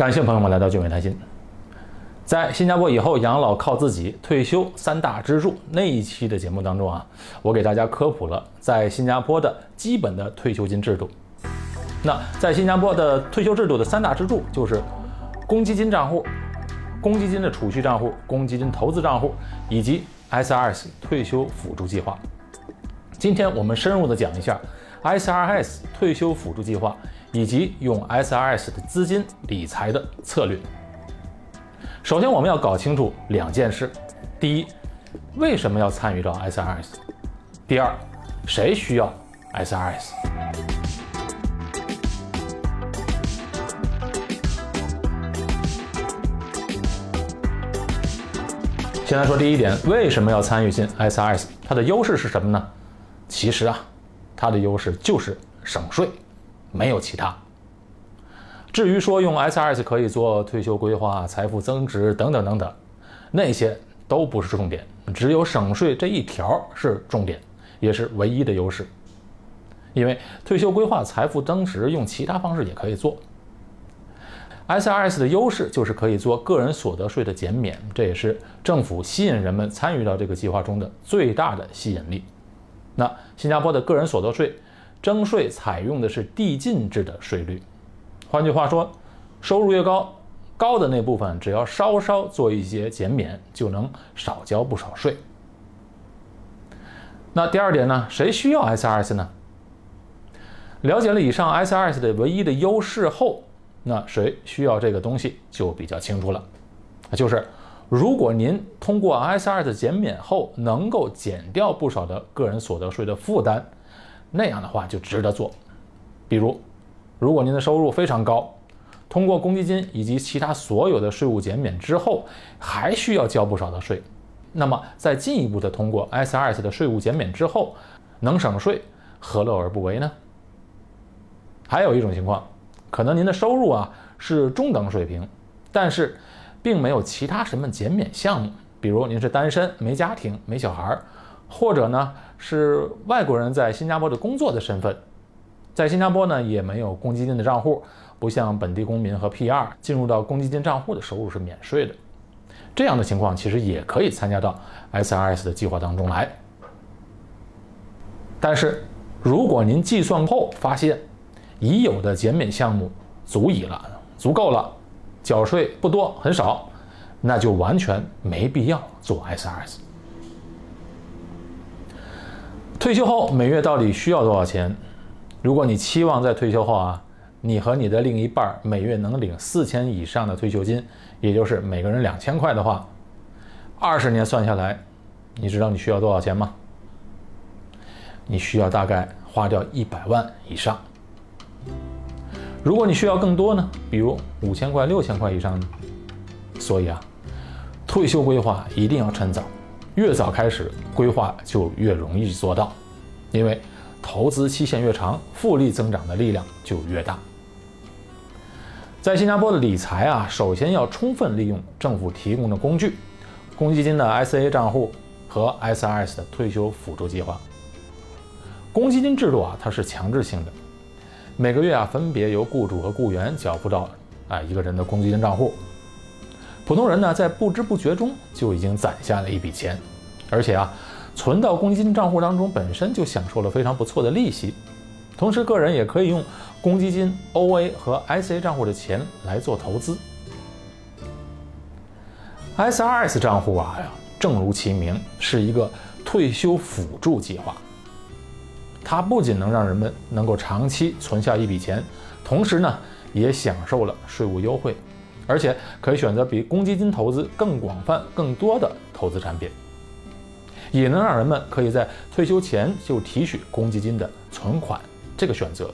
感谢朋友们来到俊伟谈心。在新加坡以后养老靠自己，退休三大支柱那一期的节目当中啊，我给大家科普了在新加坡的基本的退休金制度。那在新加坡的退休制度的三大支柱就是公积金账户、公积金的储蓄账户、公积金投资账户以及 SRS 退休辅助计划。今天我们深入的讲一下 SRS 退休辅助计划以及用 SRS 的资金理财的策略。首先，我们要搞清楚两件事：第一，为什么要参与到 SRS；第二，谁需要 SRS。先来说第一点，为什么要参与进 SRS？它的优势是什么呢？其实啊，它的优势就是省税，没有其他。至于说用 SRS 可以做退休规划、财富增值等等等等，那些都不是重点，只有省税这一条是重点，也是唯一的优势。因为退休规划、财富增值用其他方式也可以做。SRS 的优势就是可以做个人所得税的减免，这也是政府吸引人们参与到这个计划中的最大的吸引力。那新加坡的个人所得税征税采用的是递进制的税率。换句话说，收入越高，高的那部分只要稍稍做一些减免，就能少交不少税。那第二点呢？谁需要 SRS 呢？了解了以上 SRS 的唯一的优势后，那谁需要这个东西就比较清楚了。就是如果您通过 SRS 减免后能够减掉不少的个人所得税的负担，那样的话就值得做。比如。如果您的收入非常高，通过公积金以及其他所有的税务减免之后，还需要交不少的税，那么再进一步的通过 SRS 的税务减免之后，能省税，何乐而不为呢？还有一种情况，可能您的收入啊是中等水平，但是并没有其他什么减免项目，比如您是单身、没家庭、没小孩，或者呢是外国人在新加坡的工作的身份。在新加坡呢，也没有公积金的账户，不像本地公民和 PR 进入到公积金账户的收入是免税的。这样的情况其实也可以参加到 SRS 的计划当中来。但是，如果您计算后发现已有的减免项目足以了、足够了，缴税不多很少，那就完全没必要做 SRS。退休后每月到底需要多少钱？如果你期望在退休后啊，你和你的另一半每月能领四千以上的退休金，也就是每个人两千块的话，二十年算下来，你知道你需要多少钱吗？你需要大概花掉一百万以上。如果你需要更多呢？比如五千块、六千块以上呢？所以啊，退休规划一定要趁早，越早开始规划就越容易做到，因为。投资期限越长，复利增长的力量就越大。在新加坡的理财啊，首先要充分利用政府提供的工具，公积金的 SA 账户和 SRS 的退休辅助计划。公积金制度啊，它是强制性的，每个月啊分别由雇主和雇员缴付到啊一个人的公积金账户。普通人呢，在不知不觉中就已经攒下了一笔钱，而且啊。存到公积金账户当中，本身就享受了非常不错的利息，同时个人也可以用公积金 OA 和 SA 账户的钱来做投资。SRS 账户啊，正如其名，是一个退休辅助计划。它不仅能让人们能够长期存下一笔钱，同时呢，也享受了税务优惠，而且可以选择比公积金投资更广泛、更多的投资产品。也能让人们可以在退休前就提取公积金的存款这个选择，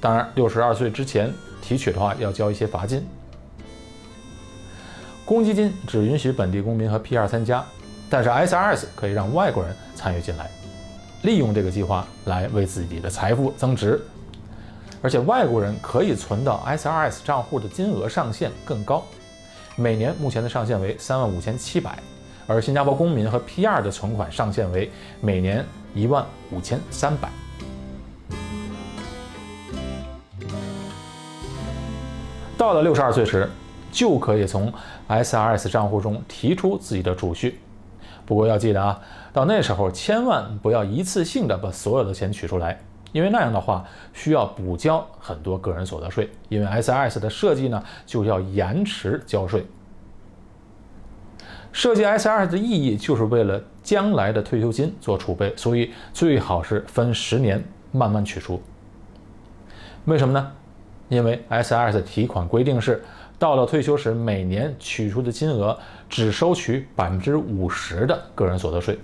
当然六十二岁之前提取的话要交一些罚金。公积金只允许本地公民和 PR 参加，但是 SRS 可以让外国人参与进来，利用这个计划来为自己的财富增值，而且外国人可以存到 SRS 账户的金额上限更高，每年目前的上限为三万五千七百。而新加坡公民和 PR 的存款上限为每年一万五千三百。到了六十二岁时，就可以从 SRS 账户中提出自己的储蓄。不过要记得啊，到那时候千万不要一次性的把所有的钱取出来，因为那样的话需要补交很多个人所得税。因为 SRS 的设计呢，就要延迟交税。设计 SRS 的意义就是为了将来的退休金做储备，所以最好是分十年慢慢取出。为什么呢？因为 SRS 提款规定是，到了退休时，每年取出的金额只收取百分之五十的个人所得税。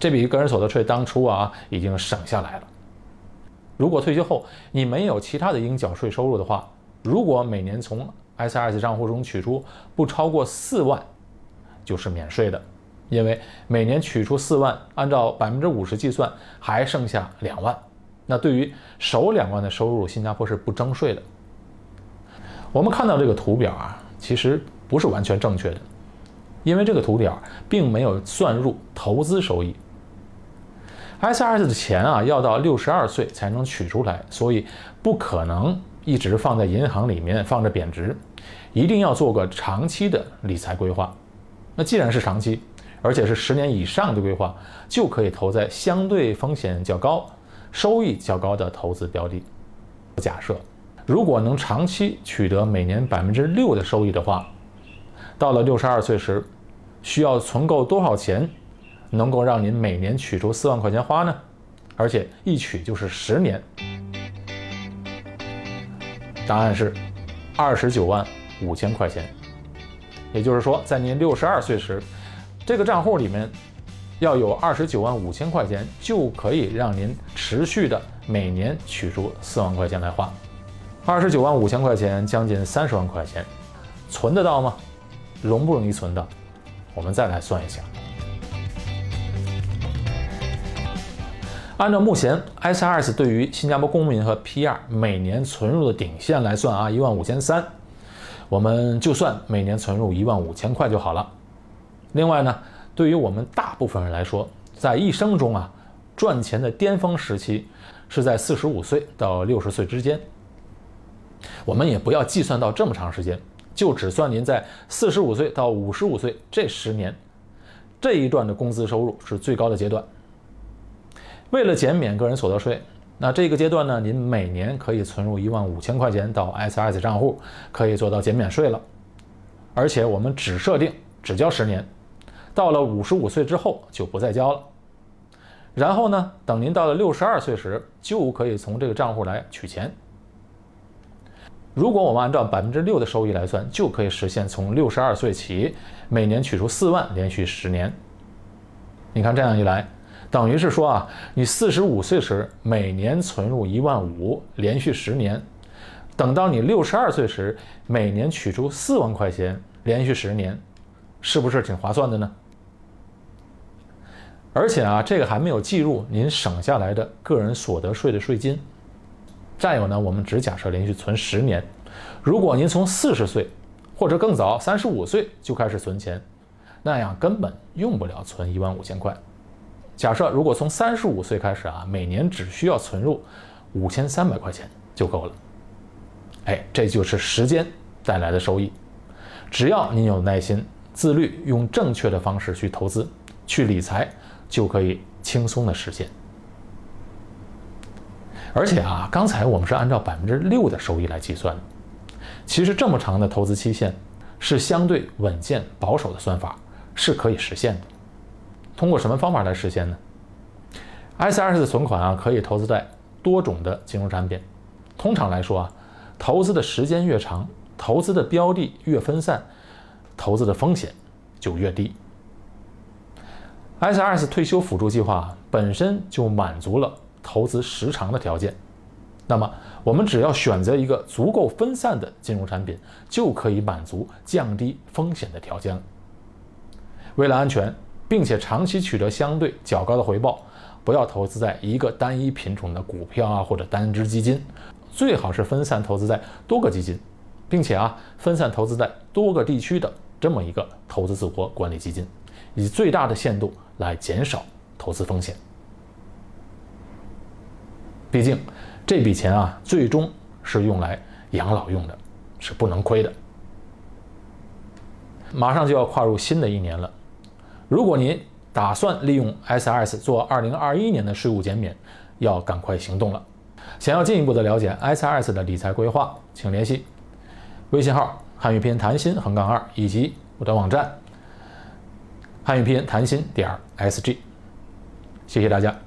这笔个人所得税当初啊已经省下来了。如果退休后你没有其他的应缴税收入的话，如果每年从 SRS 账户中取出不超过四万，就是免税的。因为每年取出四万，按照百分之五十计算，还剩下两万。那对于首两万的收入，新加坡是不征税的。我们看到这个图表啊，其实不是完全正确的，因为这个图表并没有算入投资收益。SRS 的钱啊，要到六十二岁才能取出来，所以不可能一直放在银行里面放着贬值，一定要做个长期的理财规划。那既然是长期，而且是十年以上的规划，就可以投在相对风险较高。收益较高的投资标的，假设如果能长期取得每年百分之六的收益的话，到了六十二岁时，需要存够多少钱，能够让您每年取出四万块钱花呢？而且一取就是十年。答案是二十九万五千块钱。也就是说，在您六十二岁时，这个账户里面。要有二十九万五千块钱，就可以让您持续的每年取出四万块钱来花。二十九万五千块钱，将近三十万块钱，存得到吗？容不容易存到？我们再来算一下。按照目前 SRS 对于新加坡公民和 PR 每年存入的顶线来算啊，一万五千三，我们就算每年存入一万五千块就好了。另外呢？对于我们大部分人来说，在一生中啊，赚钱的巅峰时期是在四十五岁到六十岁之间。我们也不要计算到这么长时间，就只算您在四十五岁到五十五岁这十年这一段的工资收入是最高的阶段。为了减免个人所得税，那这个阶段呢，您每年可以存入一万五千块钱到 SRS 账户，可以做到减免税了。而且我们只设定只交十年。到了五十五岁之后就不再交了，然后呢，等您到了六十二岁时，就可以从这个账户来取钱。如果我们按照百分之六的收益来算，就可以实现从六十二岁起每年取出四万，连续十年。你看这样一来，等于是说啊，你四十五岁时每年存入一万五，连续十年，等到你六十二岁时每年取出四万块钱，连续十年，是不是挺划算的呢？而且啊，这个还没有计入您省下来的个人所得税的税金。再有呢，我们只假设连续存十年，如果您从四十岁或者更早三十五岁就开始存钱，那样根本用不了存一万五千块。假设如果从三十五岁开始啊，每年只需要存入五千三百块钱就够了。哎，这就是时间带来的收益。只要您有耐心、自律，用正确的方式去投资、去理财。就可以轻松的实现，而且啊，刚才我们是按照百分之六的收益来计算的，其实这么长的投资期限是相对稳健保守的算法，是可以实现的。通过什么方法来实现呢？SRS 的存款啊，可以投资在多种的金融产品。通常来说啊，投资的时间越长，投资的标的越分散，投资的风险就越低。SRS 退休辅助计划本身就满足了投资时长的条件，那么我们只要选择一个足够分散的金融产品，就可以满足降低风险的条件了。为了安全，并且长期取得相对较高的回报，不要投资在一个单一品种的股票啊或者单只基金，最好是分散投资在多个基金，并且啊分散投资在多个地区的这么一个投资组合管理基金，以最大的限度。来减少投资风险。毕竟这笔钱啊，最终是用来养老用的，是不能亏的。马上就要跨入新的一年了，如果您打算利用 SRS 做2021年的税务减免，要赶快行动了。想要进一步的了解 SRS 的理财规划，请联系微信号汉语拼音谈心横杠二以及我的网站汉语拼音谈心点 SG。谢谢大家。